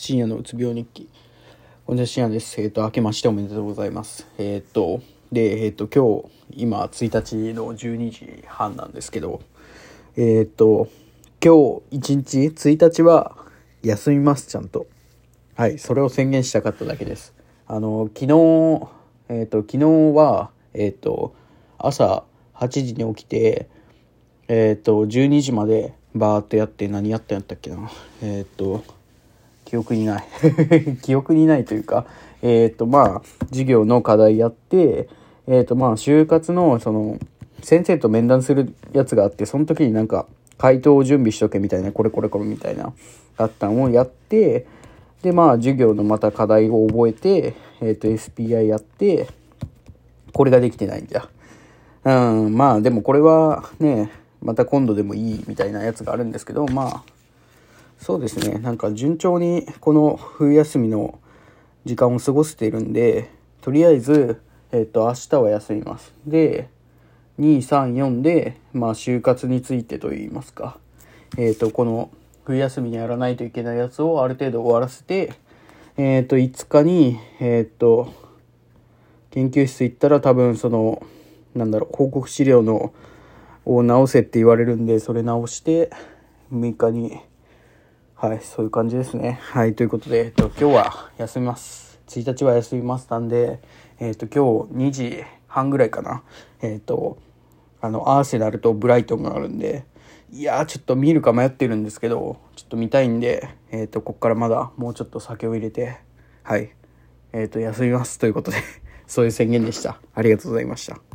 深夜のうつ病日記。こんにちは、深夜です。えっ、ー、と、明けましておめでとうございます。えっ、ー、と、で、えっ、ー、と、今日、今、1日の12時半なんですけど、えっ、と、今日、1日、1日は、休みます、ちゃんと。はい、それを宣言したかっただけです。あの、昨日、えっ、と、昨日は、えっ、と、朝8時に起きて、えっ、と、12時までバーっとやって何やったんやったっけな。えっ、と、記憶にない 記憶にないというか、えっ、ー、と、まあ、授業の課題やって、えっ、ー、と、まあ、就活の、その、先生と面談するやつがあって、その時になんか、回答を準備しとけみたいな、これこれこれみたいな、あったのをやって、で、まあ、授業のまた課題を覚えて、えっ、ー、と、SPI やって、これができてないんじゃ。うん、まあ、でもこれはね、また今度でもいいみたいなやつがあるんですけど、まあ、そうですね。なんか順調にこの冬休みの時間を過ごしているんでとりあえず、えっ、と明日は休みます。で234でまあ就活についてといいますか。えっ、とこの冬休みにやらないといけないやつをある程度終わらせてえっ、と5日にえっ、と研究室行ったら多分そのなんだろう報告資料のを直せって言われるんでそれ直して6日にはい、そういう感じですね。はい、ということで、えっと、今日は休みます。1日は休みますたんで、えっと、今日2時半ぐらいかな。えっと、あの、アーセナルとブライトンがあるんで、いやー、ちょっと見るか迷ってるんですけど、ちょっと見たいんで、えっと、こっからまだもうちょっと酒を入れて、はい、えっと、休みますということで そういう宣言でした。ありがとうございました。